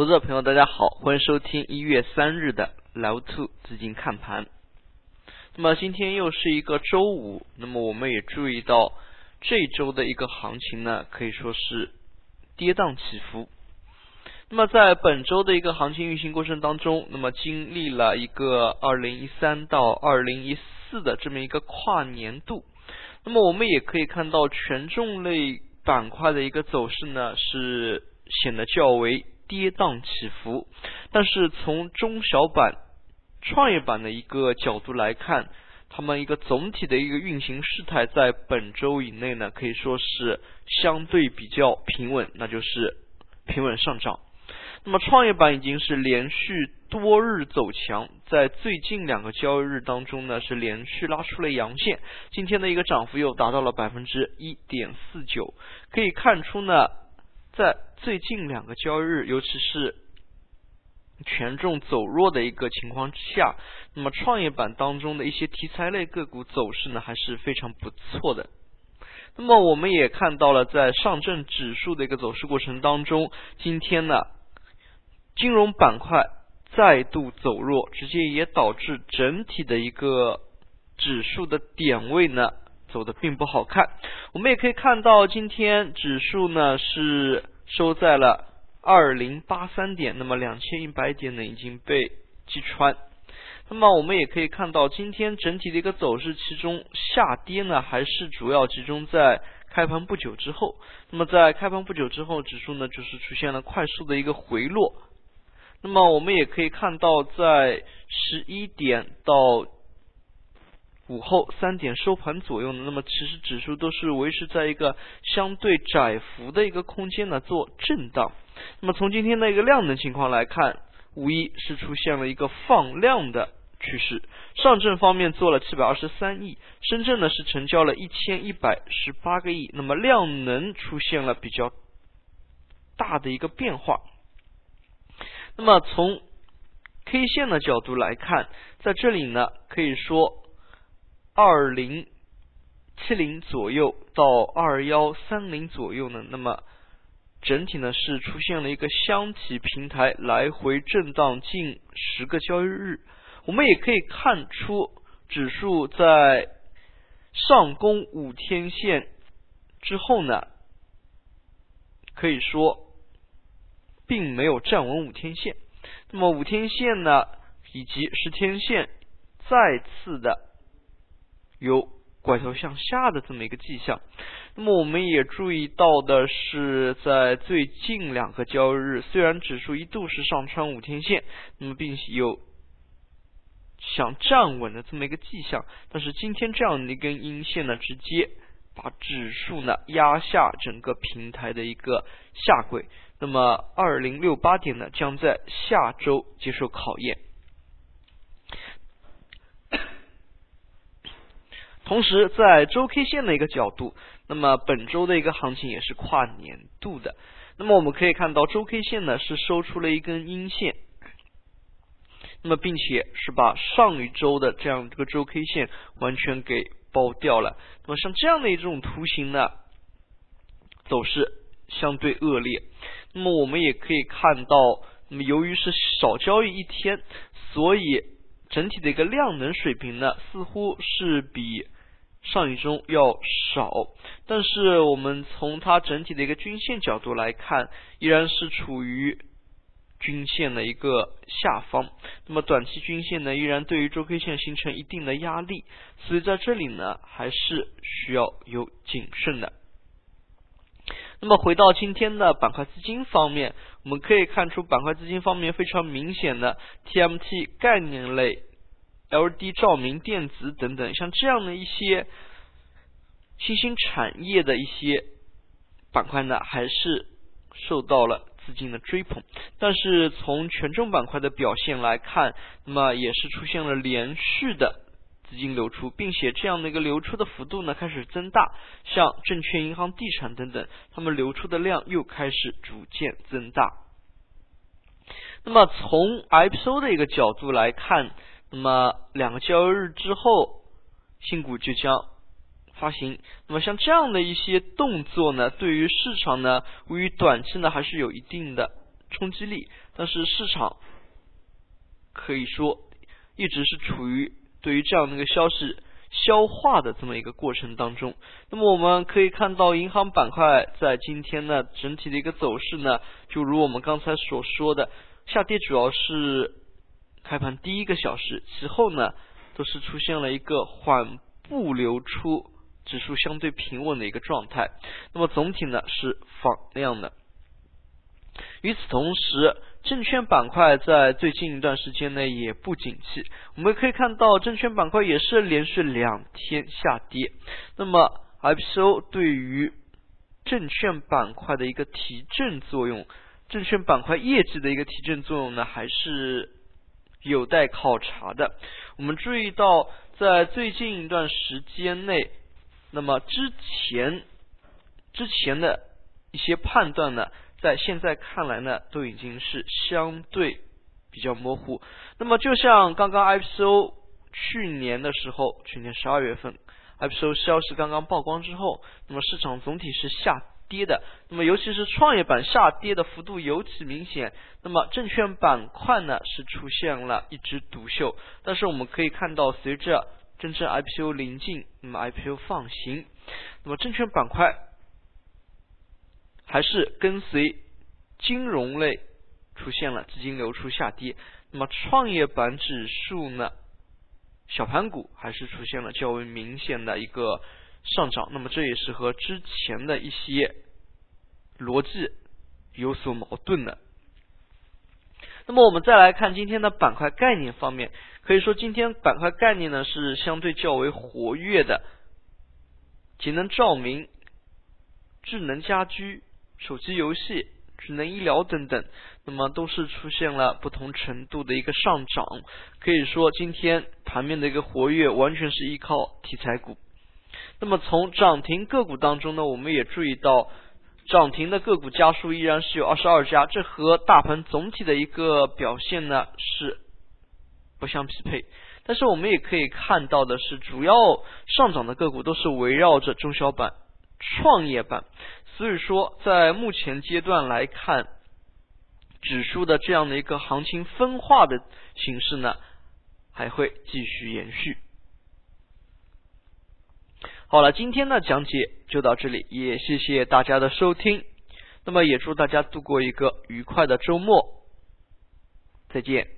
投资者朋友，大家好，欢迎收听一月三日的 Live Two 资金看盘。那么今天又是一个周五，那么我们也注意到这周的一个行情呢，可以说是跌宕起伏。那么在本周的一个行情运行过程当中，那么经历了一个二零一三到二零一四的这么一个跨年度，那么我们也可以看到权重类板块的一个走势呢，是显得较为。跌宕起伏，但是从中小板、创业板的一个角度来看，他们一个总体的一个运行势态在本周以内呢，可以说是相对比较平稳，那就是平稳上涨。那么创业板已经是连续多日走强，在最近两个交易日当中呢，是连续拉出了阳线，今天的一个涨幅又达到了百分之一点四九，可以看出呢。在最近两个交易日，尤其是权重走弱的一个情况之下，那么创业板当中的一些题材类个股走势呢还是非常不错的。那么我们也看到了，在上证指数的一个走势过程当中，今天呢，金融板块再度走弱，直接也导致整体的一个指数的点位呢。走的并不好看，我们也可以看到，今天指数呢是收在了二零八三点，那么两千一百点呢已经被击穿。那么我们也可以看到，今天整体的一个走势，其中下跌呢还是主要集中在开盘不久之后。那么在开盘不久之后，指数呢就是出现了快速的一个回落。那么我们也可以看到，在十一点到。午后三点收盘左右呢，那么其实指数都是维持在一个相对窄幅的一个空间呢做震荡。那么从今天的一个量能情况来看，无疑是出现了一个放量的趋势。上证方面做了七百二十三亿，深圳呢是成交了一千一百十八个亿，那么量能出现了比较大的一个变化。那么从 K 线的角度来看，在这里呢可以说。二零七零左右到二幺三零左右呢，那么整体呢是出现了一个箱体平台来回震荡近十个交易日，我们也可以看出指数在上攻五天线之后呢，可以说并没有站稳五天线，那么五天线呢以及十天线再次的。有拐头向下的这么一个迹象，那么我们也注意到的是，在最近两个交易日，虽然指数一度是上穿五天线，那么并有想站稳的这么一个迹象，但是今天这样的一根阴线呢，直接把指数呢压下整个平台的一个下轨，那么二零六八点呢将在下周接受考验。同时，在周 K 线的一个角度，那么本周的一个行情也是跨年度的。那么我们可以看到，周 K 线呢是收出了一根阴线，那么并且是把上一周的这样这个周 K 线完全给包掉了。那么像这样的一种图形呢，走势相对恶劣。那么我们也可以看到，那么由于是少交易一天，所以整体的一个量能水平呢，似乎是比。上一周要少，但是我们从它整体的一个均线角度来看，依然是处于均线的一个下方。那么短期均线呢，依然对于周 K 线形成一定的压力，所以在这里呢，还是需要有谨慎的。那么回到今天的板块资金方面，我们可以看出板块资金方面非常明显的 TMT 概念类。L D 照明、电子等等，像这样的一些新兴产业的一些板块呢，还是受到了资金的追捧。但是从权重板块的表现来看，那么也是出现了连续的资金流出，并且这样的一个流出的幅度呢开始增大。像证券、银行、地产等等，他们流出的量又开始逐渐增大。那么从 IPO 的一个角度来看，那么两个交易日之后，新股就将发行。那么像这样的一些动作呢，对于市场呢，由于短期呢还是有一定的冲击力，但是市场可以说一直是处于对于这样的一个消息消化的这么一个过程当中。那么我们可以看到，银行板块在今天呢整体的一个走势呢，就如我们刚才所说的，下跌主要是开盘第一个小时，其后呢都是出现了一个缓步流出。指数相对平稳的一个状态，那么总体呢是放量的。与此同时，证券板块在最近一段时间内也不景气。我们可以看到，证券板块也是连续两天下跌。那么，IPO 对于证券板块的一个提振作用，证券板块业绩的一个提振作用呢，还是有待考察的。我们注意到，在最近一段时间内。那么之前之前的一些判断呢，在现在看来呢，都已经是相对比较模糊。那么就像刚刚 IPO 去年的时候，去年十二月份 IPO 消息刚刚曝光之后，那么市场总体是下跌的。那么尤其是创业板下跌的幅度尤其明显。那么证券板块呢是出现了一枝独秀。但是我们可以看到，随着真正 IPO 临近，那么 IPO 放行，那么证券板块还是跟随金融类出现了资金流出下跌。那么创业板指数呢，小盘股还是出现了较为明显的一个上涨。那么这也是和之前的一些逻辑有所矛盾的。那么我们再来看今天的板块概念方面。可以说，今天板块概念呢是相对较为活跃的，节能照明、智能家居、手机游戏、智能医疗等等，那么都是出现了不同程度的一个上涨。可以说，今天盘面的一个活跃完全是依靠题材股。那么从涨停个股当中呢，我们也注意到，涨停的个股家数依然是有二十二家，这和大盘总体的一个表现呢是。不相匹配，但是我们也可以看到的是，主要上涨的个股都是围绕着中小板、创业板，所以说在目前阶段来看，指数的这样的一个行情分化的形式呢，还会继续延续。好了，今天的讲解就到这里，也谢谢大家的收听，那么也祝大家度过一个愉快的周末，再见。